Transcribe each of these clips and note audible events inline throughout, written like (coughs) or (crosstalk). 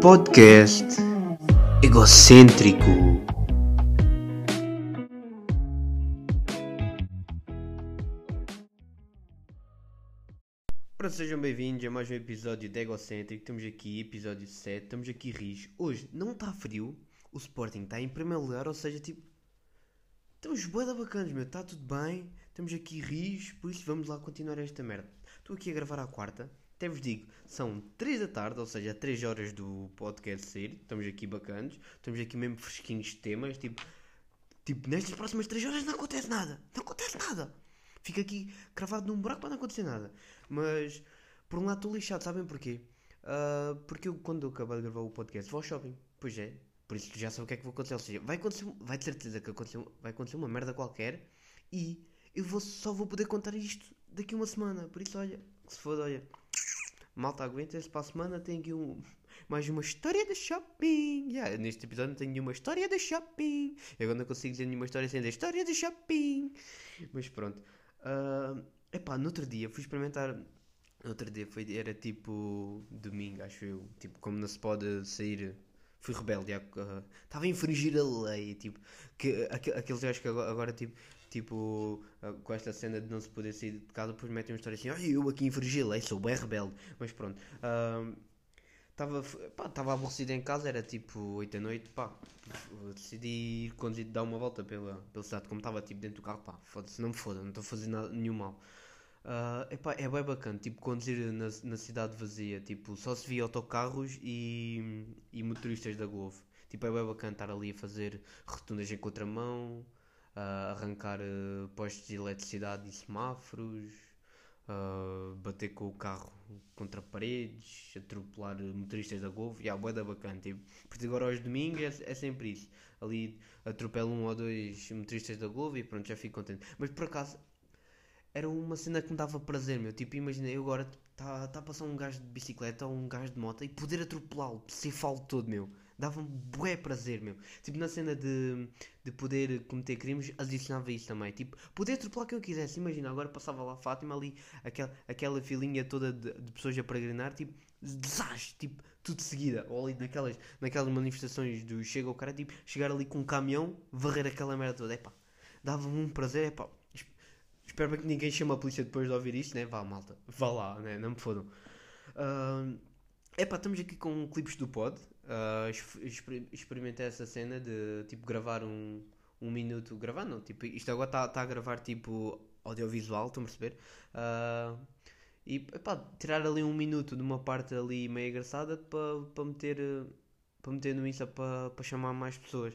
Podcast egocêntrico. Ora, sejam bem-vindos a mais um episódio de Egocêntrico. Estamos aqui, episódio 7. Estamos aqui rios. Hoje não está frio. O Sporting está em primeiro lugar, ou seja, tipo. Estamos da bacanas, meu. Está tudo bem. Estamos aqui rios, por isso vamos lá continuar esta merda. Estou aqui a gravar à quarta. Até vos digo, são 3 da tarde, ou seja, 3 horas do podcast sair. Estamos aqui bacanos. Estamos aqui mesmo fresquinhos de temas. Tipo, tipo nestas próximas 3 horas não acontece nada. Não acontece nada. Fica aqui cravado num buraco para não acontecer nada. Mas, por um lado, estou lixado, sabem porquê? Ah, porque eu, quando eu acabar de gravar o podcast, vou ao shopping. Pois é. Por isso já sei o que é que vai acontecer. Ou seja, vai acontecer, vai de certeza que vai acontecer uma merda qualquer. E eu vou, só vou poder contar isto daqui uma semana. Por isso, olha, se foda, olha. Malta, aguenta-se para a semana. Tem aqui um, mais uma história de shopping. Yeah, neste episódio não tenho nenhuma história de shopping. Eu agora não consigo dizer nenhuma história sem a história de shopping. Mas pronto. Uh, epá, no outro dia fui experimentar. No outro dia foi, era tipo domingo, acho eu. Tipo, como não se pode sair. Fui rebelde, estava a infringir a lei. Tipo, que, aqu- aqueles gajos que agora, agora, tipo, tipo ah, com esta cena de não se poder sair de casa, depois metem uma história assim: Ai, eu aqui infringi a lei, sou bem rebelde. Mas pronto. Estava estava aborrecido em casa, era tipo 8 da noite, pá, decidi ir conduzir, dar uma volta pela, pela cidade, como estava tipo dentro do carro, pá, foda-se, não me foda, não estou a fazer nada, nenhum mal. Ah, epá, é bem bacana, tipo, conduzir na, na cidade vazia, tipo, só se via autocarros e, e motoristas da Glovo. Tipo, é bem bacana estar ali a fazer rotundas em contramão, a arrancar eh, postos de eletricidade e semáforos, a bater com o carro contra paredes, atropelar motoristas da Glovo, e yeah, bué da bacana, tipo, porque agora aos domingos é, é sempre isso, ali atropelo um ou dois motoristas da Glovo e pronto, já fico contente. Mas por acaso, era uma cena que me dava prazer, meu. Tipo, imagina, eu agora está tá a passar um gajo de bicicleta ou um gajo de moto e poder atropelá-lo, se falo todo, meu. Dava-me bué prazer, meu. Tipo, na cena de, de poder cometer crimes, adicionava isso também. Tipo, poder atropelar quem eu quisesse. Imagina, agora passava lá a Fátima ali, aquela, aquela filinha toda de, de pessoas a peregrinar, tipo, desastre, tipo, tudo de seguida. Ou ali naquelas, naquelas manifestações do Chega ao cara, tipo, chegar ali com um caminhão, varrer aquela merda toda. Epá, dava-me um prazer, epá. es- Espero que ninguém chame a polícia depois de ouvir isto, né? Vá, malta. Vá lá, né? Não me fodam. Ahm, Epá, estamos aqui com clipes do pod. Exper- experimentei essa cena de tipo gravar um, um minuto. Gravar não, tipo, isto agora está a gravar tipo audiovisual, estão a perceber? Ah, e epá, tirar ali um minuto de uma parte ali meio engraçada para pa meter, para meter no Insta para pa chamar mais pessoas.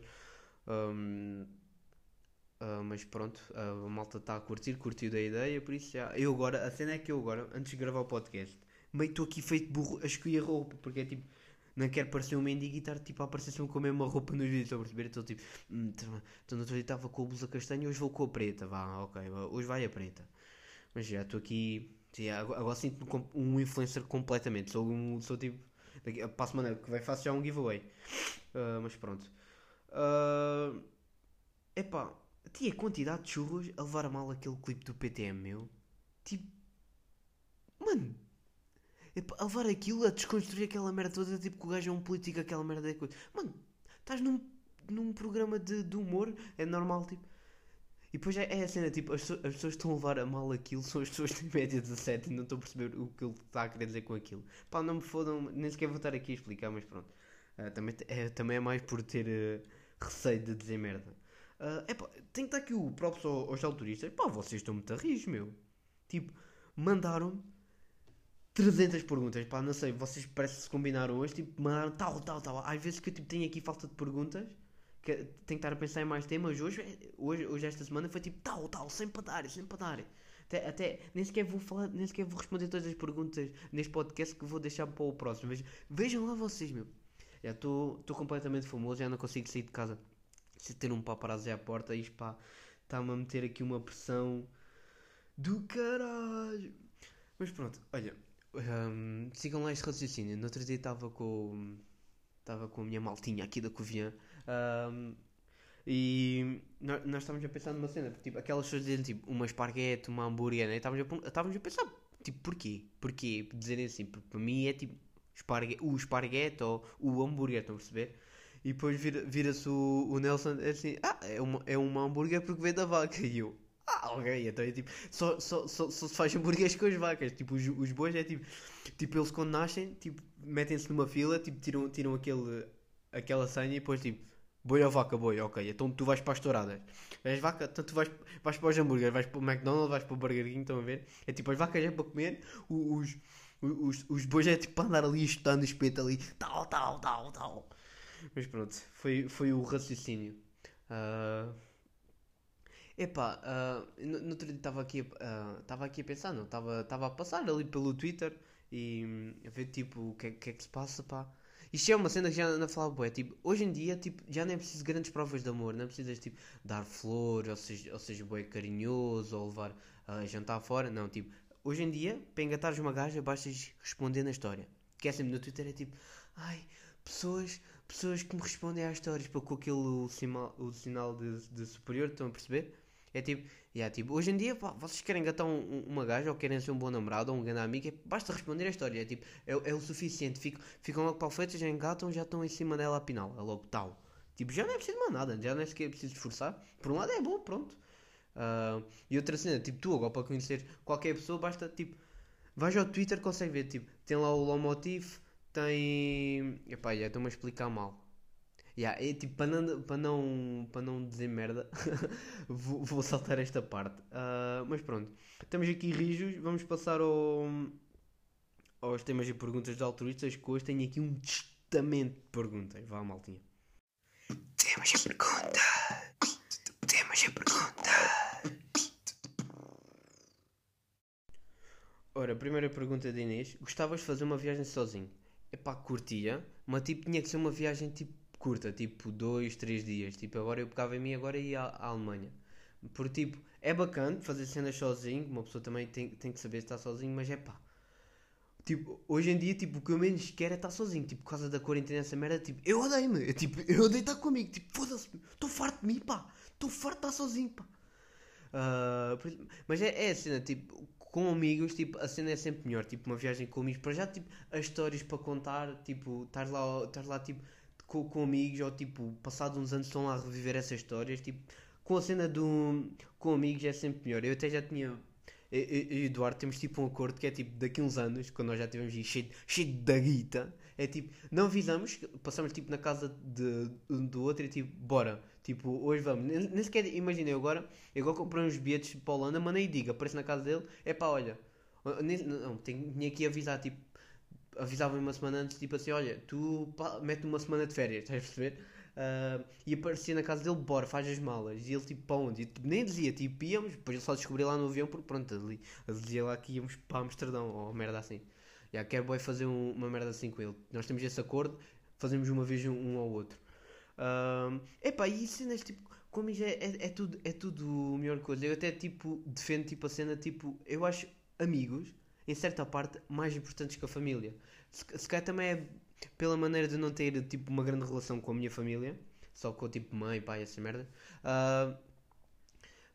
Ahm, ah, mas pronto, a malta está a curtir, curtiu da ideia, por isso já. Eu agora, a cena é que eu agora, antes de gravar o podcast, meio estou aqui feito burro a escolher roupa, porque é tipo, não quero parecer um mendigo e estar tipo a aparecer sempre com a mesma roupa nos vídeos, estão a perceber? Estou tipo, então no outro dia estava com a blusa castanha, hoje vou com a preta, vá, ok, hoje vai a preta. Mas já estou aqui, agora, sinto-me um influencer completamente, sou, um, sou tipo, daqui, para a semana que vai faço já um giveaway. Ah, mas pronto. Ah, epá, tinha quantidade de churros a levar a mal aquele clipe do PTM, meu. Tipo, mano, a levar aquilo, a desconstruir aquela merda toda, tipo que o gajo é um político, aquela merda é coisa. Mano, estás num, num programa de, de humor, é normal, tipo. E depois é, é a cena, tipo, as, as pessoas estão a levar a mal aquilo são as pessoas de média 17 e não estão a perceber o que ele está a querer dizer com aquilo. Pá, não me fodam, nem sequer vou estar aqui a explicar, mas pronto. Ah, também, é, também é mais por ter eh, receio de dizer merda. Ah, epá, tem que estar aqui o próprio aos, aos alturistas. Pá, vocês estão muito a rir, meu. Tipo, mandaram 300 perguntas. Pá, não sei, vocês parece que se combinaram hoje. Tipo, mandaram tal, tal, tal. Às vezes que eu tipo, tenho aqui falta de perguntas. Que tenho que estar a pensar em mais temas. Hoje, hoje, hoje esta semana foi tipo tal, tal, sem parar, sem parar. Até, até nem sequer vou falar, nem sequer vou responder todas as perguntas neste podcast que vou deixar para o próximo. Vejam, vejam lá vocês, meu. Já estou completamente famoso, já não consigo sair de casa se ter um paparazzi à porta, isto pá, está-me a meter aqui uma pressão do caralho. Mas pronto, olha, hum, sigam lá este raciocínio. No outro dia estava com estava com a minha maltinha aqui da Covilhã. hum, E nós, estávamos a pensar numa cena, porque, tipo, aquelas pessoas dizem tipo uma esparguete, uma hambúrguer, né? estávamos, a, estávamos a pensar, tipo, porquê? Porquê dizerem assim? Porque para mim é tipo espargue, o esparguete ou o hambúrguer, estão a perceber? E depois vira-se vira o, o Nelson assim, ah, é uma, é uma hambúrguer porque vem da vaca. E eu, ah, ok, então é tipo, só, só, só, só se faz hambúrgueres com as vacas. Tipo, os, os bois é tipo, tipo, eles quando nascem, tipo, metem-se numa fila, tipo, tiram, tiram aquele, aquela senha e depois tipo, boi ou vaca, boi, ok, então tu vais para as touradas. As vacas, então tu vais, vais para os hambúrgueres, vais para o McDonald's, vais para o Burger King, estão a ver? É tipo, as vacas é para comer, os, os, os, bois é tipo para andar ali estando o espeto ali, tal, tal, tal, tal. Mas pronto, foi, foi o raciocínio. Uh... Epá, uh, no, no outro dia estava aqui, uh, aqui a pensar, não, estava a passar ali pelo Twitter e um, a ver tipo o que, é, que é que se passa, pá. Isto é uma cena que já não falava, bué, tipo, hoje em dia, tipo, já nem é preciso grandes provas de amor, não é precisas, tipo, dar flores, ou seja, ou seja bué carinhoso, ou levar a jantar fora, não, tipo, hoje em dia, para engatares uma gaja, basta responder na história. Que é sempre no Twitter, é tipo, ai, pessoas pessoas que me respondem às histórias com aquele o sinal, o sinal de, de superior, estão a perceber? É tipo, yeah, tipo, hoje em dia, pá, vocês querem gatar um, uma gaja ou querem ser um bom namorado ou um grande amigo, é, basta responder a história. É tipo, é, é o suficiente. Ficam, ficam logo para o feito, já engatam, já estão em cima dela a pinal. É logo tal. Tipo, já não é preciso mais nada, já não é sequer preciso esforçar. Por um lado é bom, pronto. Uh, e outra cena, tipo, tu agora para conhecer qualquer pessoa, basta tipo, vais ao Twitter, consegue ver, tipo, tem lá o Lomotif tem. Epá, já estou-me a explicar mal. Yeah, é, tipo, para não, para não, para não dizer merda, (laughs) vou, vou, saltar esta parte. Uh, mas pronto, estamos aqui rijos, vamos passar ao, aos temas e perguntas de altruístas, que hoje tenho aqui um testamento de perguntas. Vá, maltinha. Temas e perguntas. Temas e perguntas. Ora, primeira pergunta de Inês. Gostavas de fazer uma viagem sozinho? Epá, curtia, mas tipo tinha que ser uma viagem tipo curta, tipo 2, 3 dias. Tipo, agora eu pegava em mim agora ia à, Alemanha. Porque tipo, é bacana fazer cenas sozinho, uma pessoa também tem, tem que saber estar sozinho, mas é pá. Tipo, hoje em dia, tipo, o que eu menos quero é estar sozinho. Tipo, por causa da quarentena, essa merda, tipo, eu odeio-me. Eu, tipo, eu odeio estar comigo. Tipo, foda-se, estou farto de mim, pá. Estou farto de estar sozinho, pá. Uh, mas é, é a cena, tipo, com amigos, tipo, a cena é sempre melhor. Tipo, uma viagem com amigos, para já, tipo, as histórias para contar, tipo, estás lá, estás lá, tipo, com, com amigos, ou tipo, passados uns anos estão lá a reviver essas histórias, tipo, com a cena do. com amigos é sempre melhor. Eu até já tinha. Eu, e Eduardo temos tipo um acordo que é tipo daqui uns anos, quando nós já tivemos cheio, cheio da guita, é tipo, não avisamos, passamos tipo na casa de, do outro e tipo, bora, tipo, hoje vamos. Nem, sequer imaginei agora, eu agora comprei uns bilhetes para a Holanda, mandei e diga, aparece na casa dele, é pá, olha, nem, não, tinha que avisar, tipo, avisava uma semana antes, tipo assim, olha, tu mete uma semana de férias, (laughs) estás a perceber? Uh, e aparecia na casa dele, bora, faz as malas. E ele tipo, para onde? E, tipo, nem dizia, tipo, íamos, depois ele só descobriu lá no avião, porque pronto, ali, dizia lá que íamos para Amsterdão, ou merda assim. Yeah, quero boy fazer um, uma merda assim com ele. Nós temos esse acordo, fazemos uma vez um, um ao outro. Uh, epá, e cenas tipo, como é, é, é, tudo, é tudo a melhor coisa. Eu até tipo, defendo tipo, a cena, tipo, eu acho amigos, em certa parte, mais importantes que a família. Se, se calhar também é pela maneira de não ter tipo uma grande relação com a minha família, só com tipo mãe, pai, essa merda. Uh,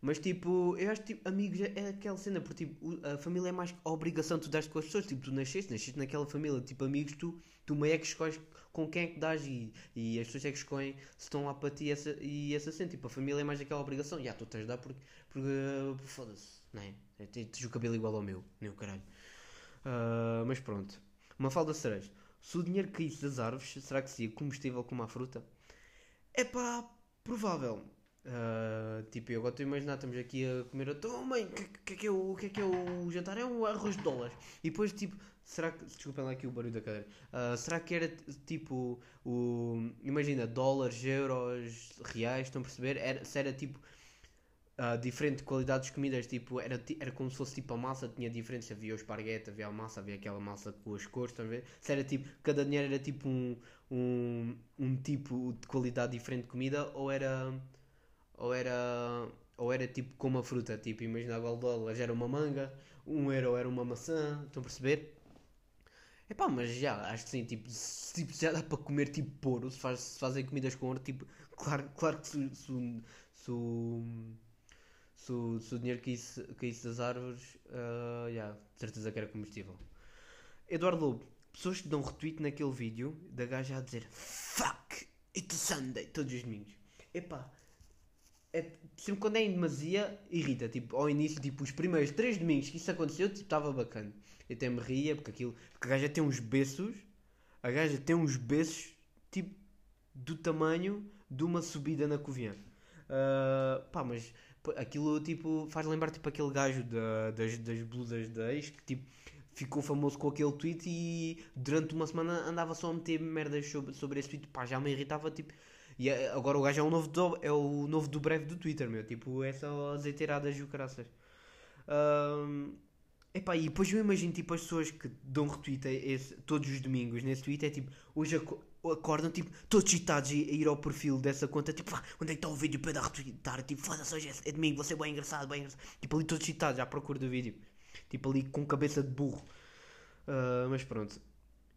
mas tipo, eu acho que tipo, amigos é, é aquela cena, porque tipo, a família é mais a obrigação que tu dás com as pessoas. Tipo, tu nasceste, nasceste naquela família, tipo, amigos, tu, tu meio é que escolhes com quem é que dás e, e as pessoas é que escolhem se estão lá para ti essa, e essa cena. Tipo, a família é mais aquela obrigação. Já, tu tens de dar porque, porque foda-se, não é? Tens o cabelo igual ao meu, meu caralho. Uh, mas pronto. Uma falda cereja. Se o dinheiro caísse das árvores, será que seria combustível como a fruta? É pá, provável. Uh, tipo, eu agora estou a imaginar, estamos aqui a comer. Então, mãe, o que, que, é que, é o, que é que é o jantar? É um arroz de dólares. E depois, tipo, será que. Desculpem lá aqui o barulho da cadeira. Uh, será que era tipo. O, imagina, dólares, euros, reais, estão a perceber? Era, se era tipo. Uh, diferente qualidade de comidas, tipo, era, era como se fosse tipo a massa, tinha diferença, havia o esparguete, havia a massa, havia aquela massa com as cores, a ver? Se era tipo, cada dinheiro era tipo um, um, um tipo de qualidade diferente de comida, ou era ou era ou era tipo como a fruta, tipo, imagina agora dólares era uma manga, um euro era uma maçã, estão a perceber? Epá, mas já, acho que sim, tipo, se, tipo, já dá para comer tipo poro, se, faz, se fazem comidas com ouro, tipo, Claro, claro que se, se, se, se, o- se o dinheiro caísse, caísse das árvores, ah, yeah, de certeza que era combustível. Eduardo Lobo, pessoas que dão retweet naquele vídeo da gaja a dizer Fuck, it's Sunday, todos os domingos. Epá, é, sempre quando é em demasia, irrita. Tipo, ao início, tipo, os primeiros três domingos que isso aconteceu, tipo, estava bacana. Eu até me ria, porque aquilo. Porque a gaja tem uns beços. A gaja tem uns beços, tipo, do tamanho de uma subida na Covilhã. Ah, pá, mas aquilo, tipo, faz lembrar, tipo, aquele gajo da- das, das blusas da ex, que, tipo, ficou famoso com aquele tweet e durante uma semana andava só a meter merdas sobre, sobre esse tweet. Pá, já me irritava, tipo. E agora o gajo é o novo do, é o novo do breve do Twitter, meu. Tipo, é só azeiteiradas e o caraças. Ahm, epá, e depois eu imagino tipo as pessoas que dão retweet esse, todos os domingos nesse tweet é tipo, hoje acordam tipo, todos excitados a, ir ao perfil dessa conta, tipo, "Ah, onde é que está o vídeo para dar retweetar? Tipo, foda-se, hoje é, domingo, você é bem engraçado, bem engraçado. Tipo, ali todos excitados à procura do vídeo. Tipo, ali com cabeça de burro. Ah, mas pronto.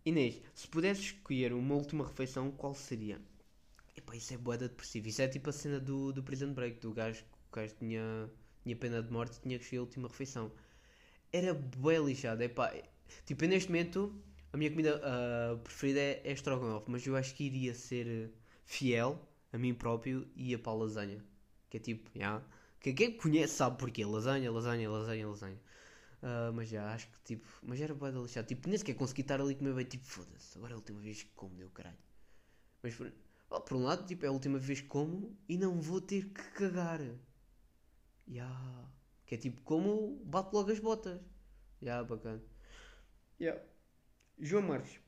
Inês, se pudesses escolher uma última refeição, qual seria? Epá, isso é boeda depressivo. Isso é tipo a cena do, do Prison Break, do gajo que o gajo tinha, tinha pena de morte e tinha que escolher a última refeição. Era bué lixado. Epá, tipo, neste momento, a minha comida ah, preferida é, é estrogonofe, mas eu acho que iria ser eh, fiel a mim próprio e ia para a lasanha. Que é tipo, já. Que quem conhece sabe porquê. Lasanha, lasanha, lasanha, lasanha. Ah, mas já, acho que tipo. Mas era bué de lixado. Tipo, nem sequer consegui estar ali a comer bem. Tipo, foda-se, agora é a última vez que como, deu caralho. Mas por, oh, por um lado, tipo, é a última vez que como e não vou ter que cagar. Ya. Que é tipo, como bate logo as botas. Ya, bacana. Ya. João Marques.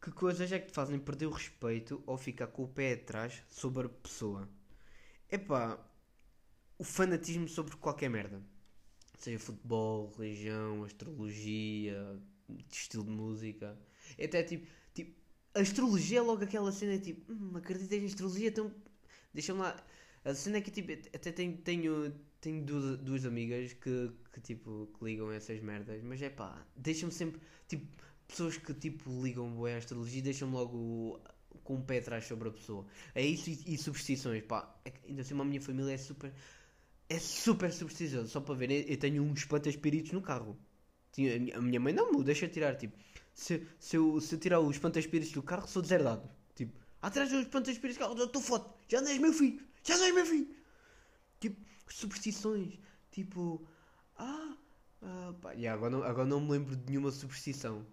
Que coisas é que te fazem perder o respeito ou ficar com o pé atrás sobre a pessoa? Epá, o fanatismo sobre qualquer merda. Seja futebol, religião, astrologia, estilo de música. É Até tipo, tipo, astrologia é logo aquela cena tipo, hum, acreditas em astrologia? Então, deixa-me lá. A cena é que tipo, até tenho, tenho, tenho duas, duas amigas que, que tipo, que ligam essas merdas, mas é pá, deixam-me sempre, tipo, pessoas que tipo ligam bué à astrologia deixam-me logo com um pé atrás sobre a pessoa. É isso e, e superstições, pá, é ainda assim a minha família é super, é super supersticiosa, só para ver, eu, tenho uns espanta-espíritos no carro. A minha- mãe não me deixa tirar, tipo, se, se, eu, se eu tirar os espanta-espíritos do carro, sou deserdado. Tipo, atrás dos espanta-espíritos do carro, estou foto, já não és meu filho, já não és meu filho. Tipo, superstições, tipo, ah, ah pá, e agora, não, agora não me lembro de nenhuma superstição.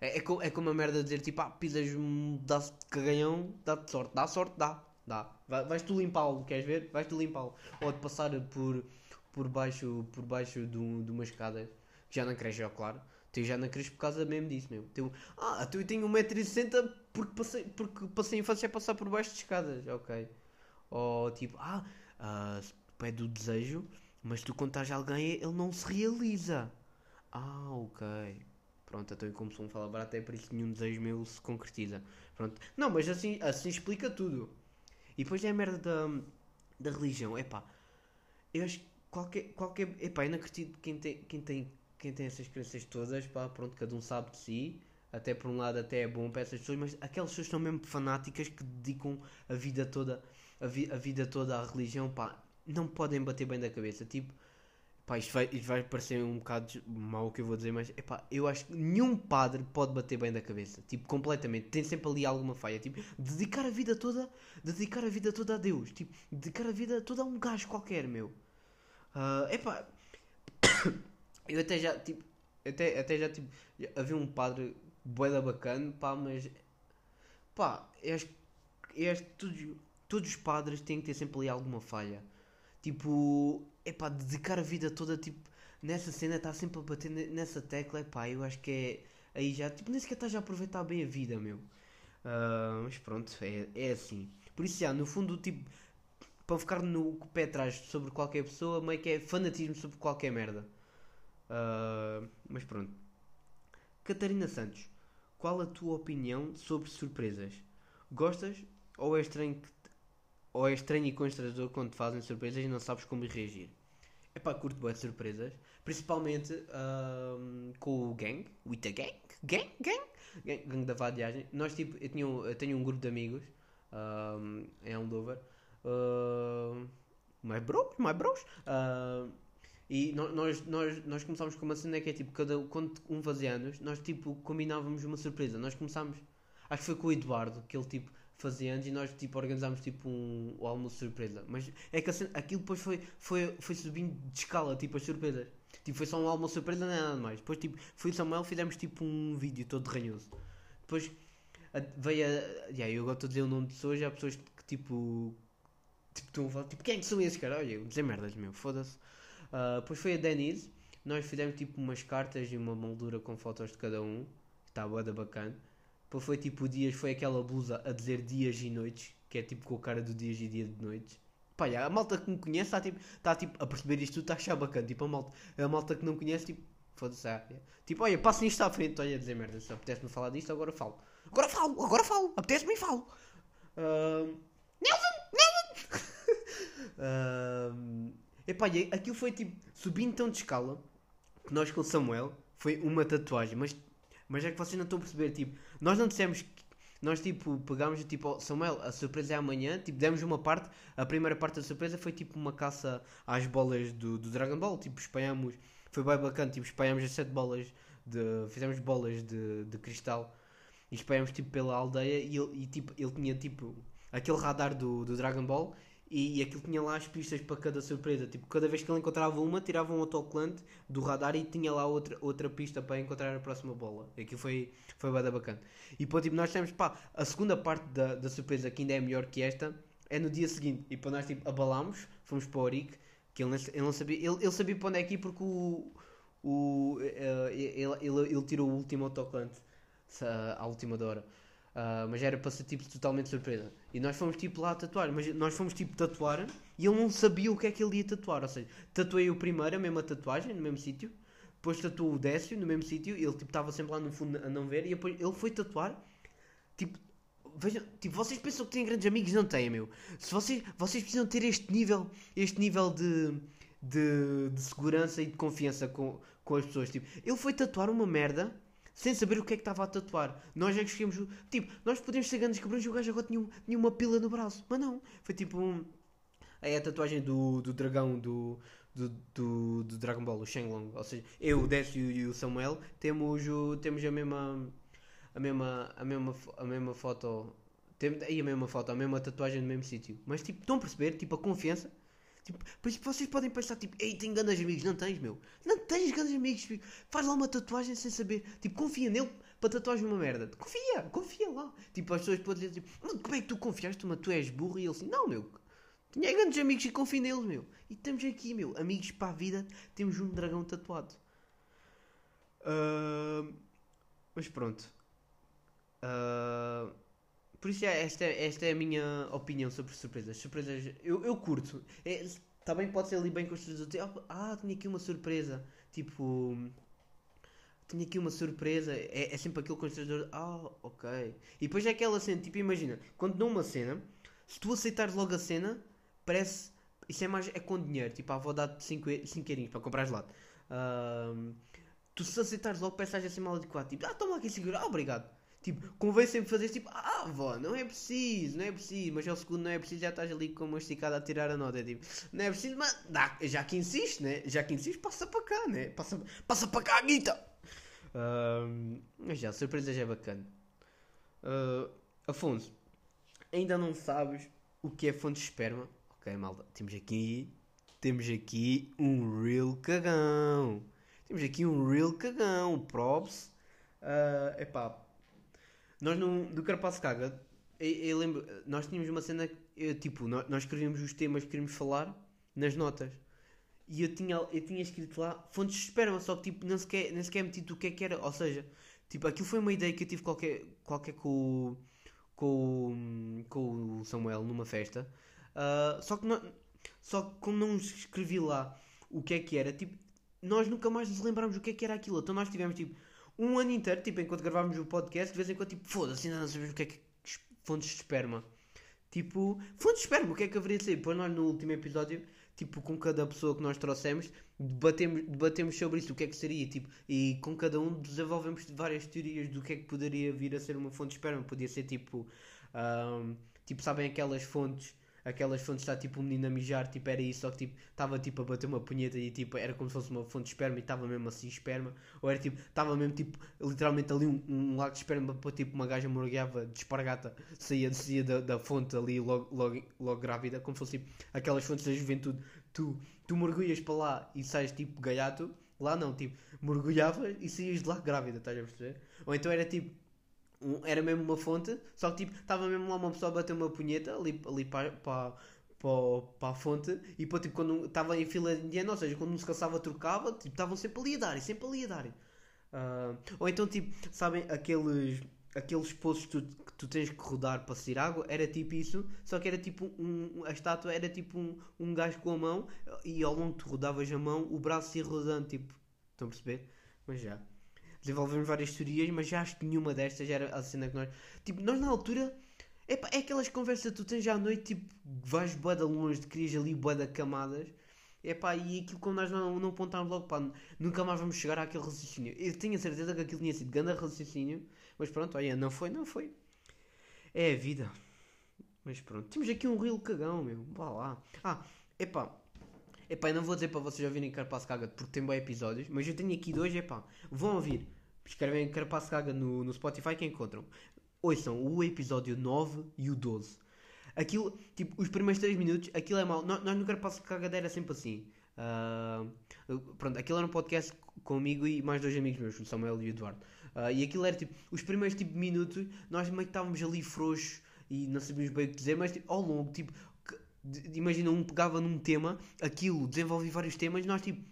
É, é, é como a merda dizer tipo, ah, pisas um pedaço de caganhão, dá-te sorte, dá sorte, dá, dá. Vai, vais tu limpá-lo, queres ver? Vais tu limpá-lo. Ou de passar por, por baixo, por baixo de, de uma escada, já não cresce, ó, claro. Tu já não cresces por causa mesmo disso, meu. Ah, tu tenho 1,60m porque passei, porque passei a infância a passar por baixo de escadas, ok. Ou tipo, ah, ah, é do desejo, mas tu contares a alguém, ele não se realiza. Ah, ok. Pronto, então sou um fala barato, é por isso que nenhum desejo meu se concretiza. Pronto. Não, mas assim, assim explica tudo. E depois é a merda da, da religião. Epá, eu acho que qualquer, qualquer... Epá, eu não acredito quem tem, quem, tem, quem tem essas crenças todas, pá, pronto, cada um sabe de si. Até por um lado até é bom para essas pessoas, mas aquelas pessoas são mesmo fanáticas que dedicam a vida toda, a, vi- a vida toda à religião, pá, não podem bater bem da cabeça. Tipo, Pá, isto vai, isto vai parecer um bocado mau o que eu vou dizer, mas epá, eu acho que nenhum padre pode bater bem da cabeça. Tipo, completamente. Tem sempre ali alguma falha. Tipo, dedicar a vida toda, dedicar a vida toda a Deus. Tipo, dedicar a vida toda a um gajo qualquer, meu. Ah, epá, (coughs) eu até já, tipo, até, até já, tipo, já havia um padre boeda bacana, pá, mas, pá, eu acho, eu acho que todos, todos os padres têm que ter sempre ali alguma falha. Tipo, é pá, dedicar a vida toda, tipo, nessa cena, está sempre a bater ne- nessa tecla, é pá, eu acho que é, aí já, tipo, nem sequer estás a aproveitar bem a vida, meu. Ah, mas pronto, é, é assim. Por isso, já, no fundo, tipo, para ficar no pé atrás sobre qualquer pessoa, meio que é fanatismo sobre qualquer merda. Ah, mas pronto. Catarina Santos, qual a tua opinião sobre surpresas? Gostas ou é estranho que ou é estranho e constrangedor quando te fazem surpresas e não sabes como reagir? É pá, curto boas surpresas, principalmente ahm, com o gang, with the gang, gang, gang, gang, gang da vadiagem. Nós tipo, eu, tinha, um- eu tenho um grupo de amigos um, em Almodóvar. Uh, my bros, my bros. Uh, e nós, nós, nós começámos com uma cena que é tipo, cada, quando um fazia anos, nós tipo combinávamos uma surpresa. Nós começámos, acho que foi com o Eduardo, que ele tipo fazia e nós tipo organizámos tipo um, almoço surpresa. Mas é que a cena- aquilo depois foi, foi, foi subindo de escala, tipo as surpresas. Tipo, foi só um almoço surpresa, não é nada mais. Depois tipo, foi o Samuel, fizemos tipo um vídeo todo ranhoso. Depois a- veio a. Yeah, eu agora estou a dizer o nome de pessoas, há pessoas que tipo. Tipo, estão a falar, tipo, quem é que são esses, cara? Olha, dizer merdas, meu, foda-se. Ah, depois foi a Denise, nós fizemos tipo umas cartas e uma moldura com fotos de cada um, está boa da bacana. Depois foi tipo dias, foi aquela blusa a dizer dias e noites, que é tipo com a cara do dias e dia de noites. Pá, a malta que me conhece está tipo, tá, tipo a perceber isto tudo, está a achar bacana. Tipo, a malta, a malta que não conhece, tipo, foda-se. é. Tipo, olha, passem isto à frente, olha a dizer merda. Se apetece-me falar disto, agora falo. Agora falo, agora falo, apetece-me e falo. Ah, (laughs) Ahm, epá, e aquilo foi tipo subindo tão de escala que nós com o Samuel foi uma tatuagem, mas, mas é que vocês não estão a perceber, tipo, nós não dissemos que nós tipo pegámos tipo, Samuel, a surpresa é amanhã, tipo, demos uma parte, a primeira parte da surpresa foi tipo uma caça às bolas do, do Dragon Ball, tipo, espalhamos, foi bem bacana, tipo, espalhamos as sete bolas de, fizemos bolas de, de cristal e espalhamos tipo pela aldeia e, ele, e, tipo, ele tinha tipo aquele radar do, do Dragon Ball e, e aquilo tinha lá as pistas para cada surpresa. Tipo, cada vez que ele encontrava uma, tirava um autocolante do radar e tinha lá outra, outra pista para encontrar a próxima bola. Aquilo foi, foi bada bacana. E pô, tipo, nós temos, pá, a segunda parte da, da surpresa, que ainda é melhor que esta, é no dia seguinte. E pô, nós, tipo, abalámos, fomos para o Oric, que ele, ele não sabia, ele, ele sabia para onde é que ir porque o. o eh, ele, ele, ele tirou o último autocolante à última hora. Ah, mas era para ser tipo totalmente surpresa. E nós fomos tipo lá tatuar, mas nós fomos tipo tatuar e ele não sabia o que é que ele ia tatuar. Ou seja, tatuei o primeiro, a mesma tatuagem, no mesmo sítio. Depois tatuou o décio no mesmo sítio. Ele tipo estava sempre lá no fundo a não ver. E depois ele foi tatuar. Tipo, vejam, tipo, vocês pensam que têm grandes amigos? Não têm, meu. Se vocês, vocês precisam ter este nível, este nível de, de, de segurança e de confiança com, com as pessoas. Tipo, ele foi tatuar uma merda sem saber o que é que estava a tatuar. Nós é que o- Tipo, nós podemos ser grandes cabrões e o gajo agora tinha, tinha uma pila no braço. Mas não. Foi tipo um. É a tatuagem do, do dragão do, do, do, do Dragon Ball, o Shenlong. Ou seja, eu, o Décio e o Samuel temos, o, temos a mesma. A mesma, a mesma, a mesma foto. Temos aí a mesma foto, a mesma tatuagem no mesmo sítio. Mas tipo, estão a perceber? Tipo, a confiança. Tipo, vocês podem pensar, tipo, ei, tenho grandes amigos. Não tens, meu. Não tens grandes amigos. Faz lá uma tatuagem sem saber. Tipo, confia nele para tatuagem uma merda. Confia, confia lá. Tipo, as pessoas podem dizer, tipo, "Mano, como é que tu confiaste? Mas tu és burro. E ele assim, não, meu. Tinha grandes amigos e confio neles, meu. E estamos aqui, meu. Amigos para a vida. Temos um dragão tatuado. Ah, mas pronto. Ah, por isso, é, esta, esta é a minha opinião sobre surpresas. Surpresas, eu, eu curto. É, também pode ser ali bem construído. dizer, Ah, tinha aqui uma surpresa. Tipo, tinha aqui uma surpresa. É, é sempre aquele construtor. Ah, ok. E depois é aquela cena. Tipo, imagina, quando dão uma cena, se tu aceitares logo a cena, parece. Isso é mais. É com dinheiro. Tipo, a avó dá-te 5 eurinhos para comprar gelado. Ahm, tu se aceitares logo, parece que estás a ser mal adequado. Tipo, ah, toma aqui 5 euros. Ah, obrigado. Tipo, convém sempre fazer tipo, ah, avó, não é preciso, não é preciso, mas ao segundo não é preciso, já estás ali com uma esticada a tirar a nota. Tipo, não é preciso, mas dá, já que insiste, né? Já que insiste, passa para cá, né? Passa, passa para cá, Guita! Mas já, surpresa já é bacana. Ah, Afonso, ainda não sabes o que é fonte de esperma? Ok, malta, temos aqui, temos aqui um real cagão. Temos aqui um real cagão, props. Ah, epá, nós no, do Carpaço Caga, eu, eu lembro, nós tínhamos uma cena, eu, tipo, nós, escrevíamos os temas que queríamos falar nas notas. E eu tinha, eu tinha escrito lá fontes de esperma, só que tipo, nem sequer, nem sequer metido o que é que era. Ou seja, tipo, aquilo foi uma ideia que eu tive qualquer, qualquer com, com, com o Samuel numa festa. Ah, só que não, só que como não escrevi lá o que é que era, tipo, nós nunca mais nos lembramos o que é que era aquilo. Então nós tivemos tipo um ano inteiro, tipo, enquanto gravávamos o podcast, de vez em quando, tipo, foda-se, ainda não sabemos o que é que fontes de esperma. Tipo, fontes de esperma, o que é que haveria de ser? Depois nós no último episódio, tipo, com cada pessoa que nós trouxemos, debatemos, debatemos sobre isso, o que é que seria, tipo, e com cada um desenvolvemos várias teorias do que é que poderia vir a ser uma fonte de esperma. Podia ser tipo, ahm, Tipo, sabem aquelas fontes aquelas fontes está tipo um menino a mijar, tipo era isso, só que tipo estava tipo a bater uma punheta e tipo era como se fosse uma fonte de esperma e estava mesmo assim esperma, ou era tipo, estava mesmo tipo literalmente ali um, um lago de esperma para tipo uma gaja morgueava de espargata, saía, saía da, da fonte ali logo, logo, logo grávida, como se fosse tipo aquelas fontes da juventude, tu, tu mergulhas para lá e sais tipo gaiato, lá não, tipo mergulhavas e saías de lá grávida, estás a perceber? Ou então era tipo um, era mesmo uma fonte, só que tipo, estava mesmo lá uma pessoa a bater uma punheta ali, ali para, para, para, para a fonte e depois tipo, quando estava em fila indiana, ou seja, quando não se cansava trocava, tipo, estavam sempre ali a dar, sempre ali a dar. Uh, ou então tipo, sabem aqueles aqueles poços tu, que tu tens que rodar para sair água, era tipo isso, só que era tipo um, a estátua era tipo um, um gajo com a mão e ao longo que tu rodavas a mão, o braço ia rodando, tipo, estão a perceber? Mas já desenvolvemos várias teorias, mas já acho que nenhuma destas era a cena que nós. Tipo, nós na altura. Epá, é aquelas conversas que tu tens já à noite, tipo, vais boa de longe, querias ali boa de camadas. Epá, e aquilo como nós não, não apontámos logo, pá, nunca mais vamos chegar àquele raciocínio. Eu tenho a certeza que aquilo tinha sido grande raciocínio, mas pronto, olha, não foi, não foi. É a vida. Mas pronto, temos aqui um real cagão, meu, vá lá. Ah, epá, epá, eu não vou dizer para vocês ouvirem Carpaço Caga porque tem bons episódios, mas eu tenho aqui dois, epá, vão ouvir escrevem Carapaço Caga no, no Spotify que encontram. Ouçam o episódio 9 e o 12. Aquilo, tipo, os primeiros 3 minutos, aquilo é mal. Nós, no Carapaço Caga era sempre assim. Uh, pronto, aquilo era um podcast comigo e mais dois amigos meus, o Samuel e o Eduardo. Uh, e aquilo era tipo, os primeiros tipo, minutos, nós meio que estávamos ali frouxos e não sabíamos bem o que dizer, mas tipo, ao longo, tipo, imagina, um pegava num tema, aquilo desenvolvia vários temas, nós tipo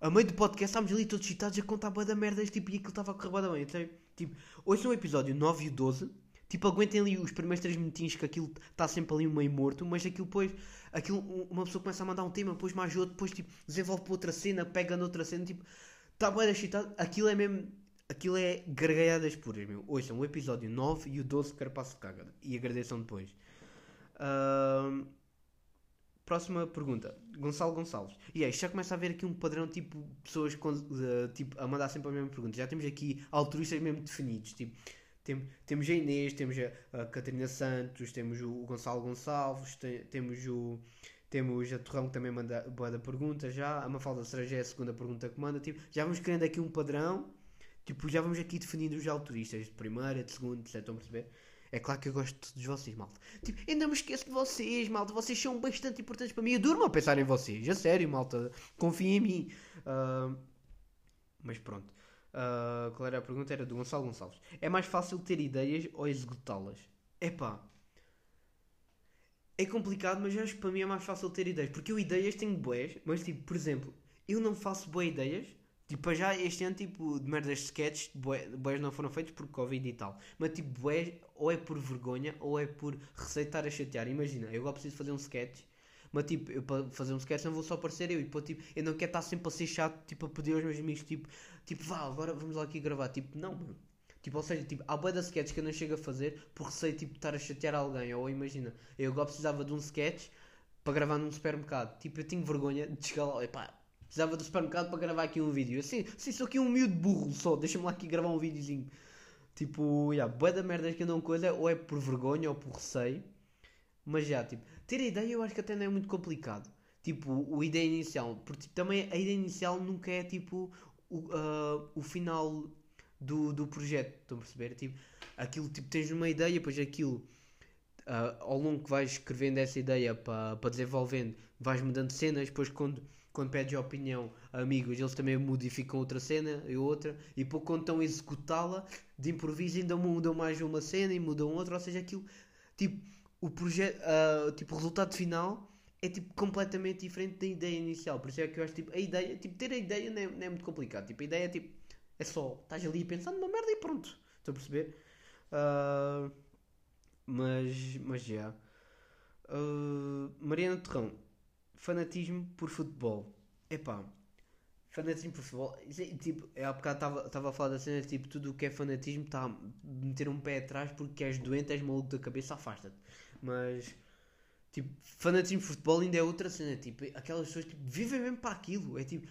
a meio do podcast estávamos ali todos excitados a contar boa da merda tipo, e aquilo estava a correr bem. Então, tipo, hoje no episódio 9 e 12, tipo, aguentem ali os primeiros 3 minutinhos que aquilo está sempre ali meio morto, mas aquilo depois, aquilo, uma pessoa começa a mandar um tema, depois mais outro, depois tipo, desenvolve para outra cena, pega noutra cena, tipo, está bem excitado, aquilo é mesmo, aquilo é gargalhadas puras, meu. Hoje são o episódio 9 e o 12 que passo de caga, e agradeçam depois. Uh, Próxima pergunta. Gonçalo Gonçalves. E aí, já começa a haver aqui um padrão, tipo, pessoas com, uh, tipo, a mandar sempre a mesma pergunta. Já temos aqui altruístas mesmo definidos. Tipo, tem, temos a Inês, temos a, a Catarina Santos, temos o, Gonçalo Gonçalves, tem, temos o. Temos a Torrão que também manda boa da pergunta já. A Mafalda Serajé é a segunda pergunta que manda. Tipo, já vamos criando aqui um padrão. Tipo, já vamos aqui definindo os altruístas de primeira, de segunda, etc. Estão a perceber? É claro que eu gosto de vocês, malta. Tipo, ainda me esqueço de vocês, malta. Vocês são bastante importantes para mim. Eu durmo a pensar em vocês. A sério, malta. Confiem em mim. Uh, mas pronto. Uh, qual era a pergunta? Era do Gonçalo Gonçalves. É mais fácil ter ideias ou executá-las? Epá. É complicado, mas acho que para mim é mais fácil ter ideias. Porque eu ideias tenho boés, mas tipo, por exemplo, eu não faço boas ideias Tipo, já este ano, tipo, de merdas de sketches, boés não foram feitos por Covid e tal. Mas, tipo, boés, ou é por vergonha, ou é por receitar a chatear. Imagina, eu agora preciso fazer um sketch, mas, tipo, eu para fazer um sketch não vou só aparecer eu. E, pô, tipo, eu não quero estar sempre a ser chato, tipo, a pedir aos meus amigos, tipo, tipo, vá, agora vamos lá aqui gravar. Tipo, não, mano. Tipo, ou seja, tipo, há boia de sketches que eu não chego a fazer por receio, tipo, de estar a chatear alguém. Ou imagina, eu agora precisava de um sketch para gravar num supermercado. Tipo, eu tenho vergonha de chegar lá, epá, Precisava do supermercado para gravar aqui um vídeo. Assim, assim sou aqui um miúdo burro só. Deixa-me lá aqui gravar um videozinho. Tipo, yeah, boa da merda que não coisa, ou é por vergonha ou por receio. Mas já, tipo, ter a ideia eu acho que até não é muito complicado. Tipo, o ideia inicial. Porque tipo, também a ideia inicial nunca é tipo o, uh, o final do, do projeto. Estão a perceber? Tipo, aquilo, tipo, tens uma ideia, depois aquilo. Uh, ao longo que vais escrevendo essa ideia para pa desenvolvendo, vais mudando cenas, depois quando quando pedes opinião a amigos, eles também modificam outra cena e outra, e pouco quando estão a executá-la, de improviso ainda mudam mais uma cena e mudam outra, ou seja, aquilo, tipo, o projeto, uh, tipo, o resultado final é tipo completamente diferente da ideia inicial, por isso é que eu acho, tipo, a ideia, tipo, ter a ideia não é, não é muito complicado, tipo, a ideia é tipo, é só, estás ali pensando numa merda e pronto, estou a perceber? Uh, mas, mas já. Uh, Mariana Terrão, fanatismo por futebol. Epá, fanatismo por futebol. É, tipo, há bocado estava a falar da cena, tipo, tudo o que é fanatismo está a meter um pé atrás porque és doente, és maluco da cabeça, afasta-te. Mas, tipo, fanatismo por futebol ainda é outra cena. Tipo, aquelas pessoas tipo, vivem mesmo para aquilo. É tipo,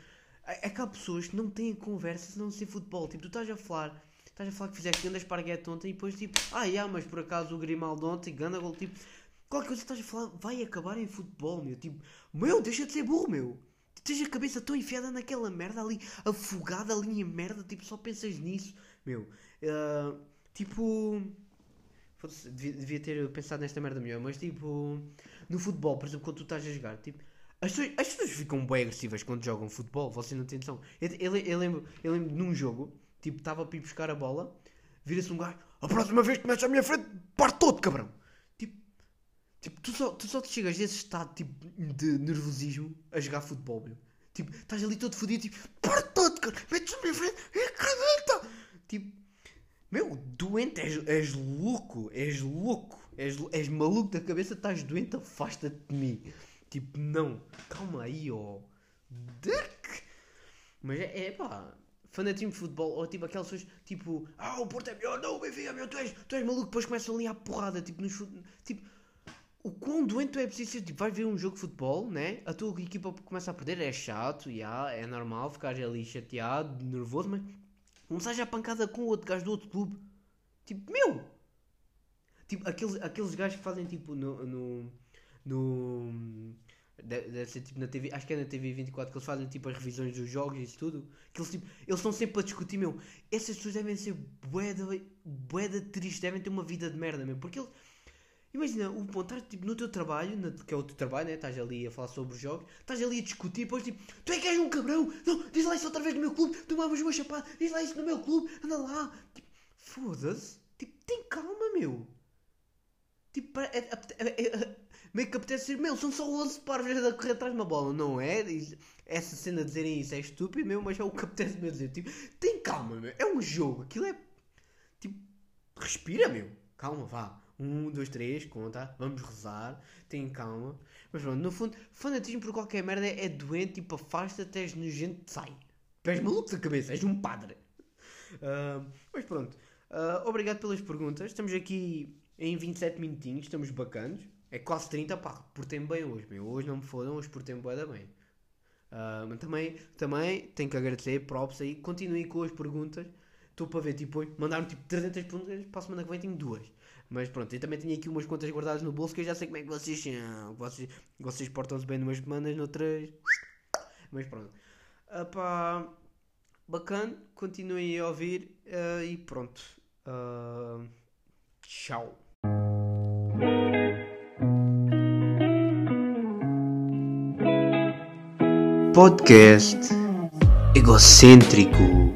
é, é que há pessoas que não têm conversa se não ser futebol. Tipo, tu estás a falar estás a falar que fizeste grande esparguete ontem e depois tipo, ah, yeah, mas por acaso o Grimaldo ontem, ganda gol, tipo, qualquer coisa que estás a falar vai acabar em futebol, meu. Tipo, meu, deixa de ser burro, meu. Tens a cabeça tão enfiada naquela merda ali, afogada ali em merda, tipo, só pensas nisso, meu. Uh, tipo. Devia, devia, ter pensado nesta merda melhor, mas tipo. No futebol, por exemplo, quando tu estás a jogar, tipo. As pessoas, as pessoas ficam bem agressivas quando jogam futebol, você não tem noção. Eu, eu, eu, lembro, eu lembro num jogo, tipo, estava para ir buscar a bola, vira-se um gajo, a próxima vez que metes à minha frente, parte todo, cabrão. Tipo, tu, só, tu só te chegas desse estado tipo, de nervosismo a jogar futebol, meu. Tipo, estás ali todo fodido, tipo, parte todo, cara, metes à minha frente, acredita! Tipo, meu, doente, és, és louco, és louco, és, és maluco da cabeça, estás doente, afasta-te de mim. Tipo, não, calma aí, ó. Oh. Mas é, é pá, fanatismo de futebol, ou tipo aquelas pessoas, tipo, ah, o Porto é melhor, não, o Benfica é melhor, tu és, tu és maluco, depois começam ali a porrada, tipo, nos tipo, o quão doente é preciso ser, tipo, vais ver um jogo de futebol, né, a tua equipa começa a perder, é chato, yeah, é normal, ficar ali chateado, nervoso, mas começas a pancada com o outro gajo do outro clube, tipo, meu, tipo, aqueles, aqueles gajos que fazem, tipo, no, no, no Deve ser tipo na TV, acho que é na TV 24 que eles fazem tipo as revisões dos jogos e isso tudo. Que eles, tipo, eles estão sempre a discutir, meu. Essas pessoas devem ser boeda, boeda tristes, devem ter uma vida de merda, meu. Porque eles, imagina, o estás tipo no teu trabalho, na, que é o teu trabalho, né? Estás ali a falar sobre os jogos, estás ali a discutir, depois tipo, tu é que és um cabrão, não, diz lá isso outra vez no meu clube, tomavas uma chapada, diz lá isso no meu clube, anda lá. Tipo, foda-se, tipo, tem calma, meu. Tipo, é, é, é, meio que apetece dizer, meu, são só 11 parvos a correr atrás de uma bola, não é? Essa cena de dizerem isso é estúpido, meu, mas é o que apetece me dizer. Tipo, tem calma, meu, é um jogo, aquilo é. Tipo, respira, meu, calma, vá. Um, dois, três, conta, vamos rezar, tem calma. Mas pronto, no fundo, fanatismo por qualquer merda é, doente, tipo, afasta-te, és nojento, sai. Tu és maluco da cabeça, és um padre. Uh, mas pronto, uh, obrigado pelas perguntas. Estamos aqui em 27 minutinhos, estamos bacanos. É quase 30, pá, portei-me bem hoje, meu. Hoje não me fodam, hoje portei-me bem. Uh, mas também, também tenho que agradecer, props aí. Continuem com as perguntas. Estou para ver, tipo, mandaram tipo 300 perguntas, para a semana que vem tenho duas. Mas pronto, eu também tenho aqui umas contas guardadas no bolso que eu já sei como é que vocês são. Vocês, vocês portam-se bem numas semanas, noutras. Mas pronto. Uh, pá, bacana, continuem a ouvir uh, e pronto. Uh, tchau. podcast egocêntrico.